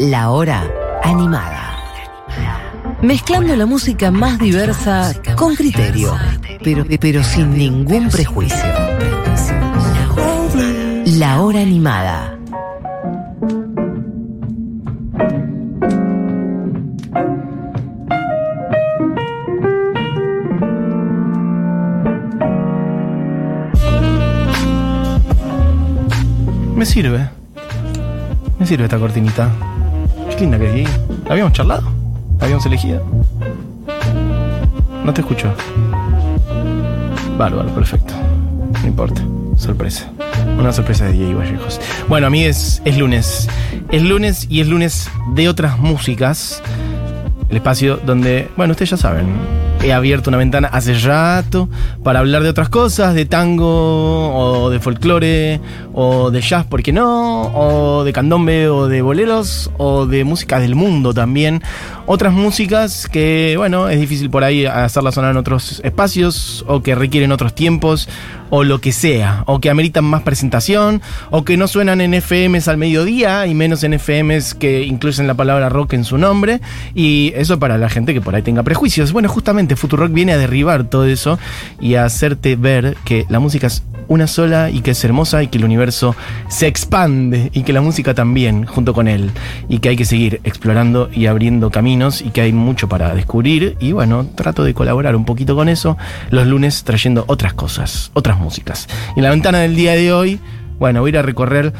La hora animada. Mezclando la música más diversa con criterio, pero, pero sin ningún prejuicio. La hora animada. Me sirve. Me sirve esta cortinita. Linda. ¿La habíamos charlado? ¿La habíamos elegido? No te escucho. Bárbaro, perfecto. No importa. Sorpresa. Una sorpresa de Diego Vallejos. Bueno, a mí es, es lunes. Es lunes y es lunes de otras músicas. El espacio donde, bueno, ustedes ya saben, he abierto una ventana hace rato para hablar de otras cosas, de tango o de folclore o de jazz, ¿por qué no? O de candombe o de boleros o de música del mundo también. Otras músicas que, bueno, es difícil por ahí hacerlas sonar en otros espacios o que requieren otros tiempos o lo que sea, o que ameritan más presentación, o que no suenan en FMs al mediodía y menos en FMs que incluyen la palabra rock en su nombre, y eso para la gente que por ahí tenga prejuicios. Bueno, justamente Futurock viene a derribar todo eso y a hacerte ver que la música es una sola y que es hermosa y que el universo se expande y que la música también junto con él y que hay que seguir explorando y abriendo caminos y que hay mucho para descubrir y bueno, trato de colaborar un poquito con eso los lunes trayendo otras cosas, otras músicas. Y la ventana del día de hoy, bueno, voy a ir a recorrer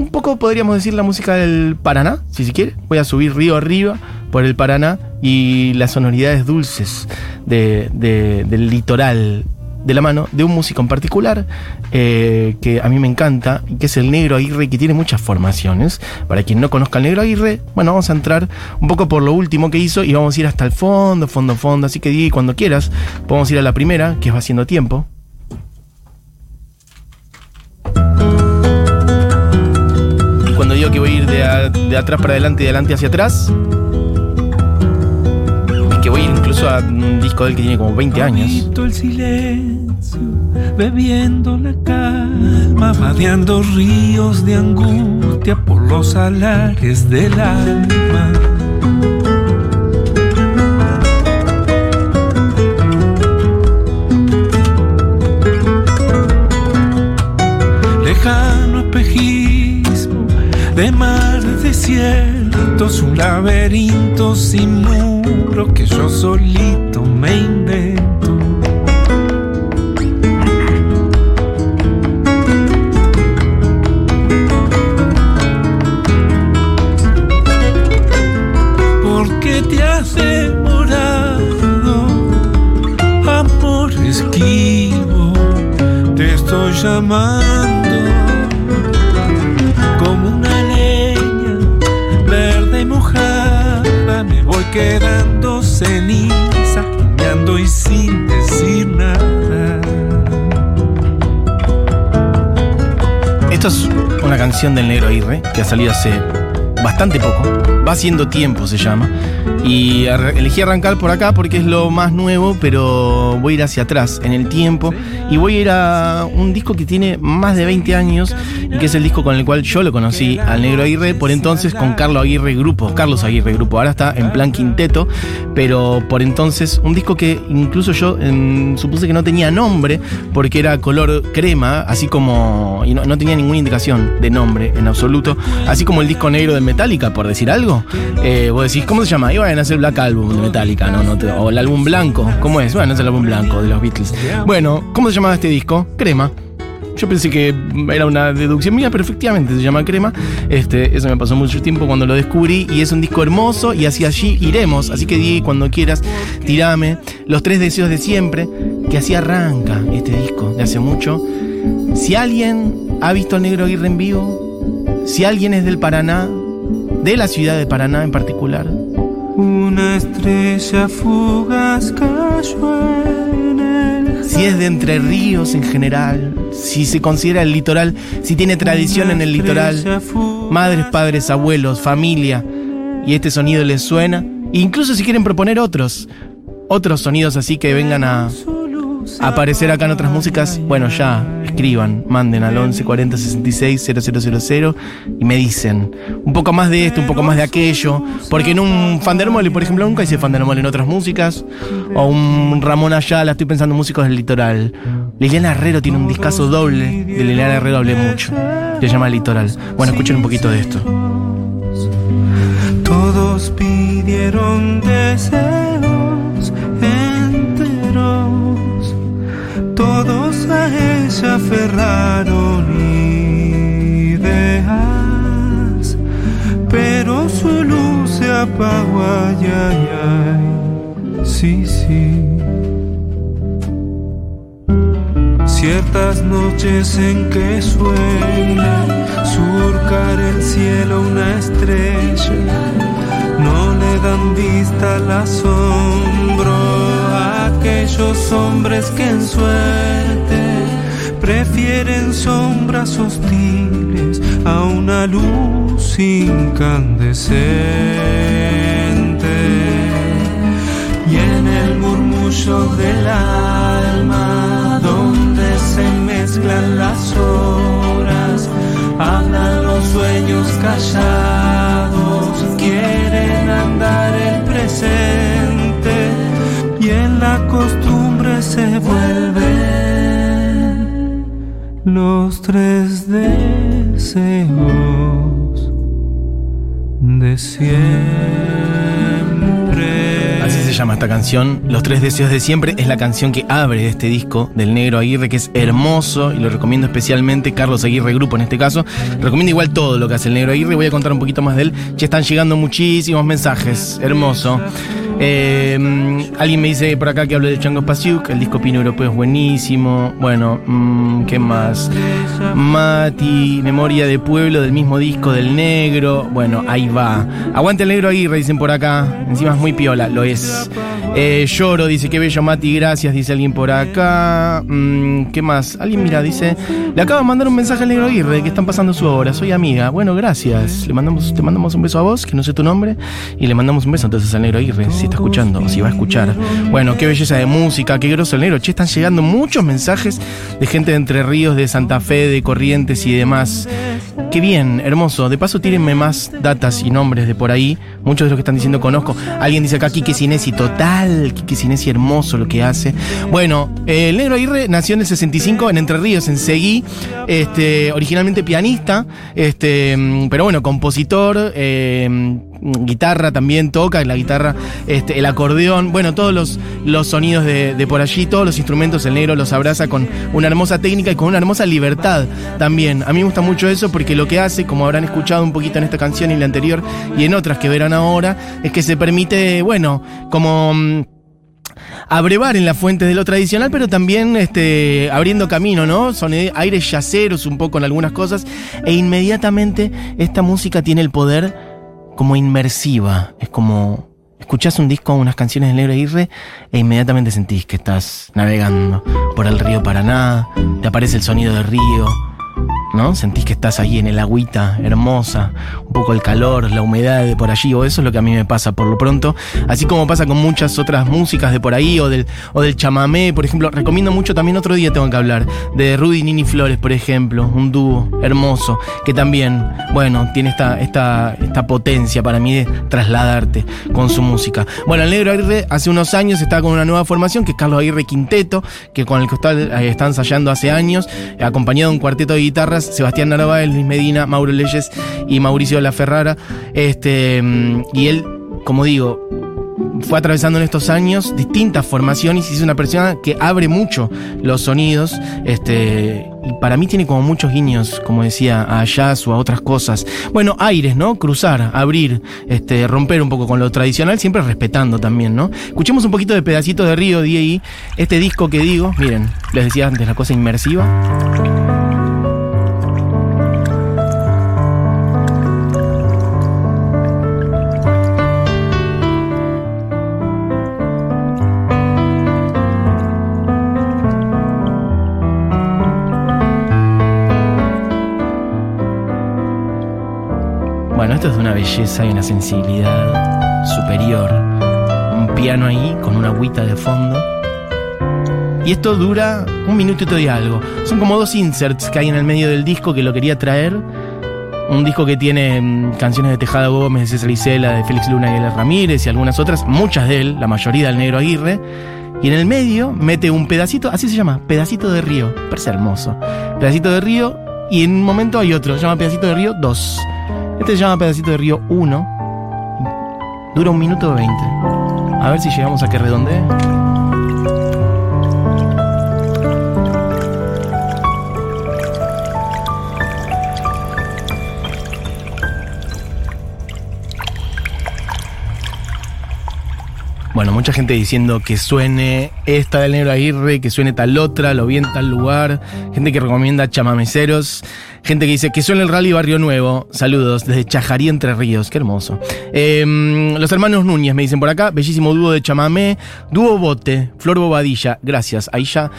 un poco, podríamos decir, la música del Paraná, si se quiere. Voy a subir río arriba por el Paraná y las sonoridades dulces de, de, del litoral de la mano de un músico en particular eh, que a mí me encanta, que es el Negro Aguirre, que tiene muchas formaciones. Para quien no conozca al Negro Aguirre, bueno, vamos a entrar un poco por lo último que hizo y vamos a ir hasta el fondo, fondo, fondo. Así que di cuando quieras, podemos ir a la primera, que va haciendo tiempo. Voy a ir de, a- de atrás para adelante y de adelante hacia atrás, es que voy a ir incluso a un disco del que tiene como 20 años. El silencio, bebiendo la calma, vadeando ríos de angustia por los alares del alma. De mar desiertos, un laberinto sin muro que yo solito me invento. ¿Por qué te has demorado, amor esquivo? Te estoy llamando quedando ceniza, y sin decir nada. Esto es una canción del Negro Aguirre que ha salido hace bastante poco. Va haciendo tiempo se llama. Y elegí arrancar por acá porque es lo más nuevo, pero voy a ir hacia atrás en el tiempo. Y voy a ir a un disco que tiene más de 20 años que es el disco con el cual yo lo conocí al Negro Aguirre, por entonces con Carlos Aguirre Grupo. Carlos Aguirre Grupo. Ahora está en plan quinteto, pero por entonces un disco que incluso yo supuse que no tenía nombre porque era color crema, así como. y no, no tenía ninguna indicación de nombre en absoluto, así como el disco negro de Metallica, por decir algo. Eh, vos decís, ¿cómo se llama? Iban a hacer Black Album de Metallica, ¿no? no te- o el álbum blanco, ¿cómo es? Bueno, es el álbum blanco de los Beatles. Bueno, ¿cómo se llamaba este disco? Crema. Yo pensé que era una deducción mía, pero efectivamente se llama Crema. Este, eso me pasó mucho tiempo cuando lo descubrí y es un disco hermoso y hacia allí iremos. Así que di cuando quieras, tirame los tres deseos de siempre, que así arranca este disco de hace mucho. Si alguien ha visto al Negro Aguirre en vivo, si alguien es del Paraná, de la ciudad de Paraná en particular, Una estrella fugaz cayó en el si es de Entre Ríos en general, si se considera el litoral, si tiene tradición en el litoral, madres, padres, abuelos, familia, y este sonido les suena, e incluso si quieren proponer otros, otros sonidos así que vengan a, aparecer acá en otras músicas, bueno, ya, escriban, manden al 11 40 66 000 y me dicen un poco más de esto, un poco más de aquello. Porque en un Fandermole, por ejemplo, nunca hice Fandermole en otras músicas. O un Ramón Ayala, estoy pensando en músicos del litoral. Liliana Herrero tiene un discazo doble. De Liliana Herrero hablé mucho. Se llama Litoral. Bueno, escuchen un poquito de esto. Todos pidieron deseos todos a ella aferraron ideas, pero su luz se apagó, ay, ay, ay, sí, sí. Ciertas noches en que sueña surcar el cielo una estrella, no le dan vista al asombro aquellos hombres que en suerte prefieren sombras hostiles a una luz incandescente. Y en el murmullo del alma, donde se mezclan las horas, hablan los sueños callados, quieren costumbre se vuelven los tres deseos de siempre. Llama esta canción. Los tres deseos de siempre es la canción que abre este disco del Negro Aguirre, que es hermoso y lo recomiendo especialmente. Carlos Aguirre Grupo en este caso. Recomiendo igual todo lo que hace el Negro Aguirre. Voy a contar un poquito más de él. Ya están llegando muchísimos mensajes. Hermoso. Eh, alguien me dice por acá que hablo de Chango Pasiuk, el disco Pino Europeo es buenísimo. Bueno, mm, ¿qué más? Mati, Memoria de Pueblo del mismo disco del negro. Bueno, ahí va. Aguante el negro Aguirre, dicen por acá. Encima es muy piola, lo es. Eh, lloro, dice, qué bello Mati, gracias, dice alguien por acá. Mm, ¿Qué más? Alguien mira, dice, le acabo de mandar un mensaje al negro Aguirre que están pasando su obra, soy amiga. Bueno, gracias. Le mandamos, te mandamos un beso a vos, que no sé tu nombre, y le mandamos un beso entonces al negro Aguirre, si está escuchando, si va a escuchar. Bueno, qué belleza de música, qué groso el negro. Che, están llegando muchos mensajes de gente de Entre Ríos, de Santa Fe, de Corrientes y demás. Qué bien, hermoso. De paso, tírenme más datas y nombres de por ahí. Muchos de los que están diciendo conozco. Alguien dice acá Quique Sinesi, total. Quique Sinesi, hermoso lo que hace. Bueno, eh, el Negro Aguirre nació en el 65 en Entre Ríos, en Seguí. Este, originalmente pianista, este, mm, pero bueno, compositor, eh, guitarra también toca, la guitarra, este, el acordeón, bueno, todos los, los sonidos de, de por allí, todos los instrumentos, el negro los abraza con una hermosa técnica y con una hermosa libertad también. A mí me gusta mucho eso porque lo que hace, como habrán escuchado un poquito en esta canción y en la anterior y en otras que verán ahora, es que se permite, bueno, como mm, abrevar en las fuentes de lo tradicional, pero también este, abriendo camino, ¿no? Son aires yaceros un poco en algunas cosas, e inmediatamente esta música tiene el poder como inmersiva, es como escuchás un disco, unas canciones del Negro Aguirre, e inmediatamente sentís que estás navegando por el río Paraná, te aparece el sonido del río, ¿no? Sentís que estás ahí en el agüita hermosa, un poco el calor, la humedad de por allí, o eso es lo que a mí me pasa por lo pronto, así como pasa con muchas otras músicas de por ahí, o del, o del chamamé, por ejemplo, recomiendo mucho también otro día tengo que hablar, de Rudy Nini Flores, por ejemplo, un dúo hermoso, que también, bueno, tiene esta, esta, esta potencia para mí de trasladarte con su música. Bueno, el Negro Aguirre hace unos años está con una nueva formación, que es Carlos Aguirre Quinteto, que con el que está, eh, está ensayando hace años, acompañado de un cuarteto de guitarras, Sebastián Narváez, Luis Medina, Mauro Leyes y Mauricio La Ferrara. Este, mm, y él, como digo, fue atravesando en estos años distintas formaciones y es una persona que abre mucho los sonidos. Este, y para mí tiene como muchos guiños, como decía, a jazz o a otras cosas. Bueno, aires, ¿no? Cruzar, abrir, este, romper un poco con lo tradicional, siempre respetando también, ¿no? Escuchemos un poquito de pedacito de Río D.I. Este disco que digo, miren, les decía antes, la cosa inmersiva. Belleza y una sensibilidad superior. Un piano ahí con una agüita de fondo. Y esto dura un minutito y algo. Son como dos inserts que hay en el medio del disco que lo quería traer. Un disco que tiene mm, canciones de Tejada Gómez, de César Isela, de Félix Luna y. Ramírez y algunas otras, muchas de él, la mayoría del Negro Aguirre. Y en el medio mete un pedacito, así se llama, pedacito de río. Parece hermoso. Pedacito de río y en un momento hay otro, se llama pedacito de río 2. Este se llama pedacito de río 1. Dura un minuto 20. A ver si llegamos a que redondee. Bueno, mucha gente diciendo que suene esta del Negro Aguirre, que suene tal otra, lo vi en tal lugar. Gente que recomienda chamameceros. Gente que dice que suene el rally Barrio Nuevo. Saludos desde Chajarí Entre Ríos. Qué hermoso. Eh, los hermanos Núñez me dicen por acá. Bellísimo dúo de chamamé. Dúo Bote. Flor Bobadilla. Gracias. Ahí ya.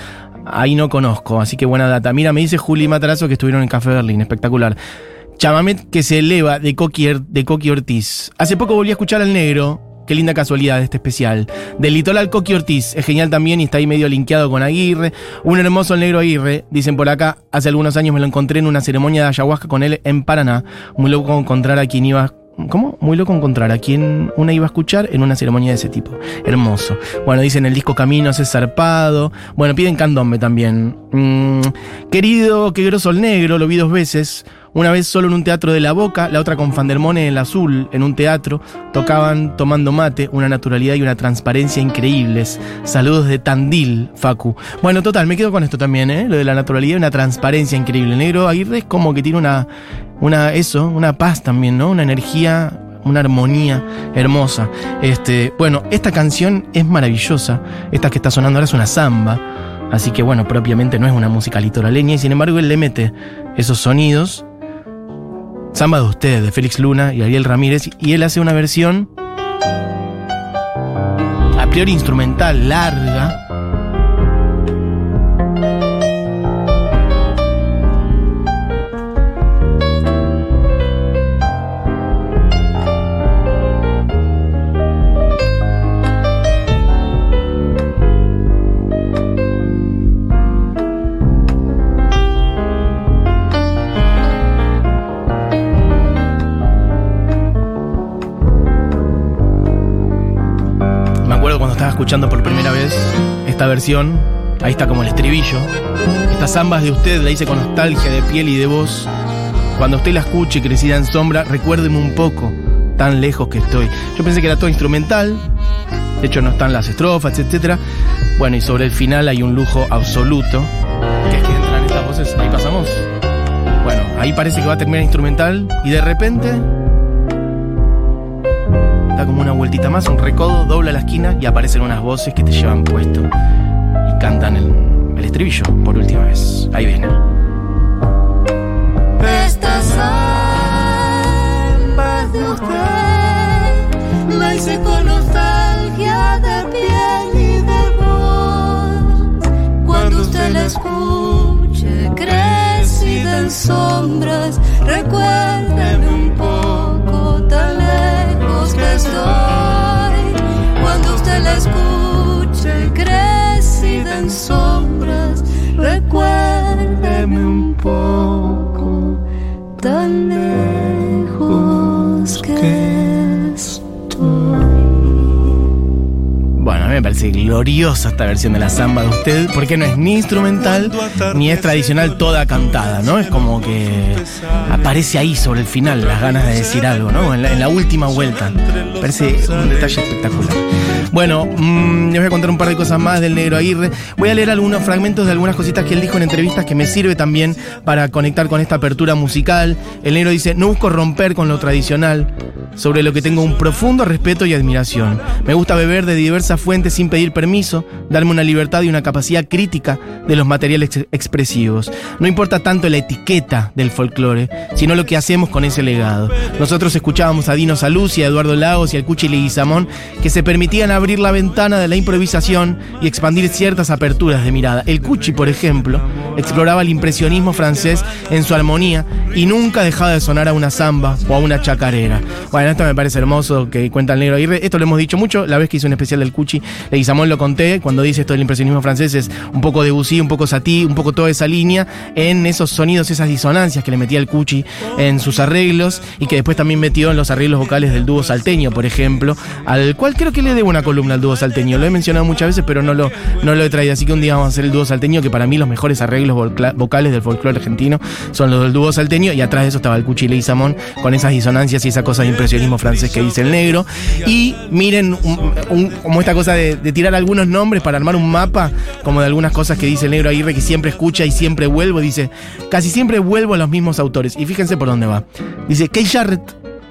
Ahí no conozco. Así que buena data. Mira, me dice Juli Matarazo que estuvieron en Café Berlín. Espectacular. Chamamé que se eleva de Coqui, de Coqui Ortiz. Hace poco volví a escuchar al negro. Qué linda casualidad de este especial. Del litoral Coqui Ortiz, es genial también y está ahí medio linkeado con Aguirre. Un hermoso el negro Aguirre, dicen por acá. Hace algunos años me lo encontré en una ceremonia de ayahuasca con él en Paraná. Muy loco encontrar a quien iba. ¿Cómo? Muy loco encontrar a quien una iba a escuchar en una ceremonia de ese tipo. Hermoso. Bueno, dicen el disco Caminos es zarpado. Bueno, piden candombe también. Mm, querido, qué groso el negro, lo vi dos veces. Una vez solo en un teatro de la Boca, la otra con Fandermone en el Azul, en un teatro. Tocaban tomando mate, una naturalidad y una transparencia increíbles. Saludos de Tandil, Facu. Bueno, total, me quedo con esto también, ¿eh? Lo de la naturalidad y una transparencia increíble. Negro Aguirre es como que tiene una, una, eso, una paz también, ¿no? Una energía una armonía hermosa. Este, bueno, esta canción es maravillosa. Esta que está sonando ahora es una samba. Así que bueno, propiamente no es una música litoraleña y sin embargo él le mete esos sonidos Samba de usted, de Félix Luna y Ariel Ramírez, y él hace una versión a priori instrumental, larga. Escuchando por primera vez esta versión, ahí está como el estribillo. Estas zambas de usted la hice con nostalgia de piel y de voz. Cuando usted la escuche crecida en sombra, recuérdeme un poco, tan lejos que estoy. Yo pensé que era todo instrumental, de hecho no están las estrofas, etc. Bueno, y sobre el final hay un lujo absoluto, que es que entran estas voces, ahí pasamos. Bueno, ahí parece que va a terminar instrumental y de repente como una vueltita más, un recodo, dobla la esquina y aparecen unas voces que te llevan puesto y cantan el, el estribillo por última vez. Ahí viene. Estas zambas de usted la hice con nostalgia de piel y de voz. Cuando usted la escuche, crecida en sombras, recuérdeme estoy. Cuando usted la escuche, crecida en sombras, recuérdeme un poco tan lejos que Bueno, parece gloriosa esta versión de la samba de usted, porque no es ni instrumental ni es tradicional toda cantada, ¿no? Es como que aparece ahí sobre el final las ganas de decir algo, ¿no? En la, última vuelta. Parece un detalle espectacular. Bueno, mm, les voy a contar un par de cosas más del Negro Aguirre. Voy a leer algunos fragmentos de algunas cositas que él dijo en entrevistas que me sirve también para conectar con esta apertura musical. El Negro dice, no busco romper con lo tradicional, sobre lo que tengo un profundo respeto y admiración. Me gusta beber de diversas fuentes sin pedir permiso, darme una libertad y una capacidad crítica de los materiales ex- expresivos. No importa tanto la etiqueta del folclore, sino lo que hacemos con ese legado. Nosotros escuchábamos a Dino Saluz y a Eduardo Lagos y al Cuchi Leguizamón que se permitían abrir la ventana de la improvisación y expandir ciertas aperturas de mirada. El Cuchi, por ejemplo, exploraba el impresionismo francés en su armonía y nunca dejaba de sonar a una samba o a una chacarera. Bueno, esto me parece hermoso que cuenta el negro Aguirre. Esto lo hemos dicho mucho. La vez que hizo un especial del Cuchi, Leguizamón lo conté. Cuando dice esto del impresionismo francés es un poco Debussy, un poco Satie, un poco toda esa línea en esos sonidos, esas disonancias que le metía el Cuchi en sus arreglos y que después también metió en los arreglos vocales del dúo salteño, por ejemplo, al cual creo que le debo una columna al dúo salteño. Lo he mencionado muchas veces, pero no lo, no lo he traído. Así que un día vamos a hacer el dúo salteño, que para mí los mejores arreglos vocales del folclore argentino son los del dúo salteño. Y atrás de eso estaba el Cuchi Leguizamón con esas disonancias y esa cosa de francés que dice el negro. Y miren, como esta cosa de, de tirar algunos nombres para armar un mapa, como de algunas cosas que dice el negro Aguirre, que siempre escucha y siempre vuelvo. Dice, casi siempre vuelvo a los mismos autores. Y fíjense por dónde va. Dice, Kay Jarrett,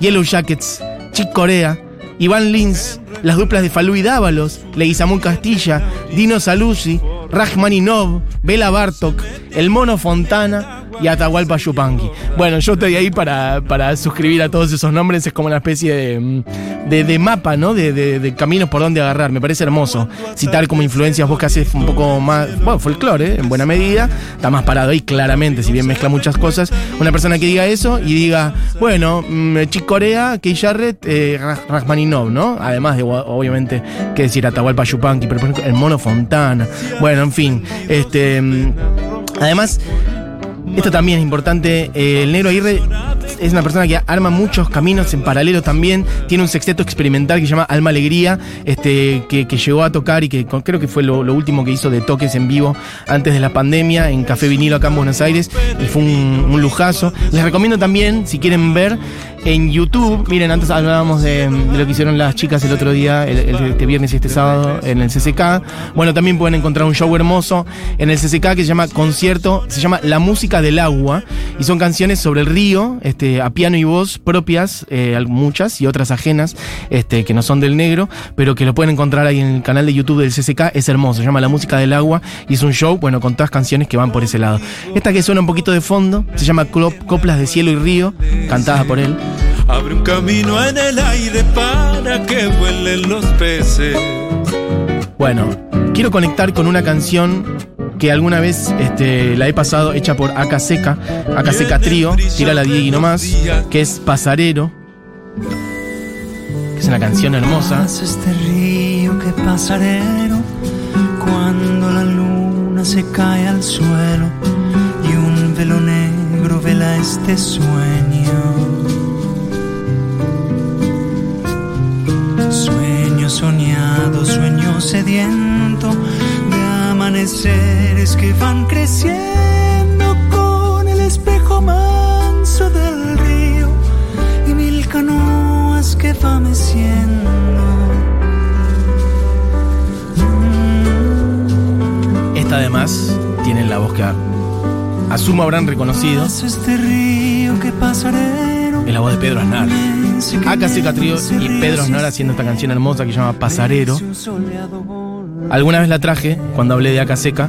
Yellow Jackets, Chick Corea, Iván Lins, las duplas de Falú y Dávalos, Leguizamón Castilla, Dino Saluzzi, Rachmaninov, Bela Bartok, El Mono Fontana y Atahualpa Yupanqui. Bueno, yo estoy ahí para, para suscribir a todos esos nombres, es como una especie de, mm, de, de mapa, ¿no? De, de- caminos por donde agarrar, me parece hermoso. Citar como influencias vos que haces un poco más, bueno, folclore, ¿eh? en buena medida, está más parado ahí claramente, si bien mezcla muchas cosas. Una persona que diga eso y diga, bueno, mm, Chick Corea, Key Jarrett, eh, Rach- Rachmaninov, ¿no? Además de, obviamente, que decir Atahualpa Yupanqui, pero por ejemplo, el Mono Fontana. Bueno, en fin, este... mm, Además, esto también es importante. eh, el Negro Aguirre es una persona que arma muchos caminos en paralelo también. Tiene un sexteto experimental que se llama Alma Alegría, este, que, que llegó a tocar y que creo que fue lo, último que hizo de toques en vivo antes de la pandemia en Café Vinilo acá en Buenos Aires. Y fue un lujazo. Les recomiendo también, si quieren ver, en YouTube. Miren, antes hablábamos de, de lo que hicieron las chicas el otro día, el, este viernes y este sábado en el CCK. Bueno, también pueden encontrar un show hermoso en el CCK que se llama Concierto, se llama La Música del Agua. Y son canciones sobre el río, este, a piano y voz propias, eh, muchas y otras ajenas, este, que no son del negro, pero que lo pueden encontrar ahí en el canal de YouTube del CCK. Es hermoso, se llama La Música del Agua y es un show, bueno, con todas canciones que van por ese lado. Esta que suena un poquito de fondo se llama Coplas de Cielo y Río, cantada por él. Abre un camino en el aire para que vuelen los peces. Bueno, quiero conectar con una canción que alguna vez este, la he pasado hecha por Aka Seca, Aka Seca Trío, tira la Diegui nomás, que es Pasarero, que es una canción hermosa. Este río que pasarero cuando la luna se cae al suelo y un velo negro vela este sueño. Soñado, sueño sediento de amaneceres que van creciendo con el espejo manso del río y mil canoas que va meciendo. Esta además tiene la voz que asumo habrán reconocido, este río que es la voz de Pedro Aznar. Ese que Aka Seca Trío se y Pedro sin haciendo esta canción hermosa que se llama Pasarero. Alguna vez la traje cuando hablé de Aka Seca.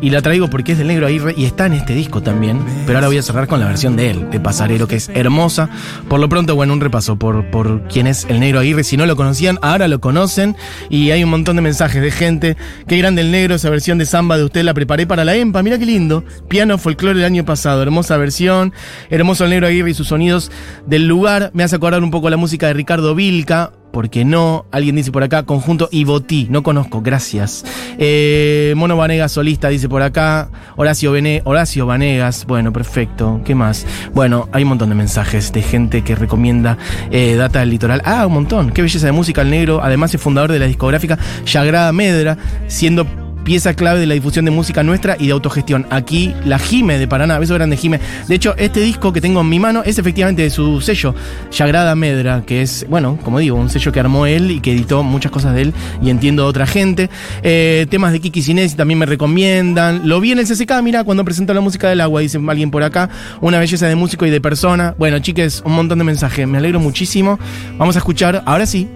Y la traigo porque es del Negro Aguirre y está en este disco también. Pero ahora voy a cerrar con la versión de él, de Pasarero, que es hermosa. Por lo pronto, bueno, un repaso por, por quién es el Negro Aguirre. Si no lo conocían, ahora lo conocen. Y hay un montón de mensajes de gente. Qué grande el negro, esa versión de samba de usted la preparé para la EMPA. Mira qué lindo. Piano folclore del año pasado. Hermosa versión. Hermoso el Negro Aguirre y sus sonidos del lugar. Me hace acordar un poco la música de Ricardo Vilca. ¿Por qué no? Alguien dice por acá, conjunto Ibotí, no conozco, gracias. Eh, Mono Vanegas solista dice por acá, Horacio, Bene, Horacio Vanegas, bueno, perfecto, ¿qué más? Bueno, hay un montón de mensajes de gente que recomienda eh, Data del Litoral. Ah, un montón, qué belleza de música el negro, además es fundador de la discográfica Yagrada Medra, siendo pieza clave de la difusión de música nuestra y de autogestión. Aquí la Jime de Paraná, beso grande Jime. De hecho, este disco que tengo en mi mano es efectivamente de su sello, Yagrada Medra, que es, bueno, como digo, un sello que armó él y que editó muchas cosas de él y entiendo de otra gente. Eh, temas de Kiki Sinesi también me recomiendan. Lo vi en el CCK, mira, cuando presentó la música del agua, dice alguien por acá. Una belleza de músico y de persona. Bueno, chiques, un montón de mensajes. Me alegro muchísimo. Vamos a escuchar, ahora sí,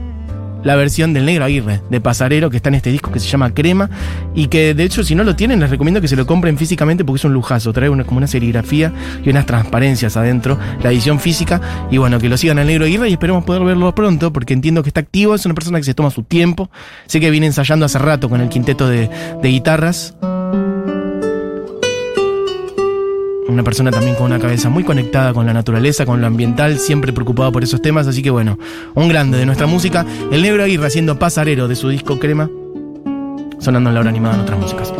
la versión del Negro Aguirre, de Pasarero, que está en este disco que se llama Crema, y que de hecho si no lo tienen les recomiendo que se lo compren físicamente porque es un lujazo, trae una, como una serigrafía y unas transparencias adentro, la edición física, y bueno, que lo sigan al Negro Aguirre y esperemos poder verlo pronto, porque entiendo que está activo, es una persona que se toma su tiempo, sé que viene ensayando hace rato con el quinteto de, de guitarras. Una persona también con una cabeza muy conectada con la naturaleza, con lo ambiental, siempre preocupado por esos temas. Así que bueno, un grande de nuestra música. El Negro Aguirre haciendo pasarero de su disco Crema, sonando en la hora animada en otras músicas.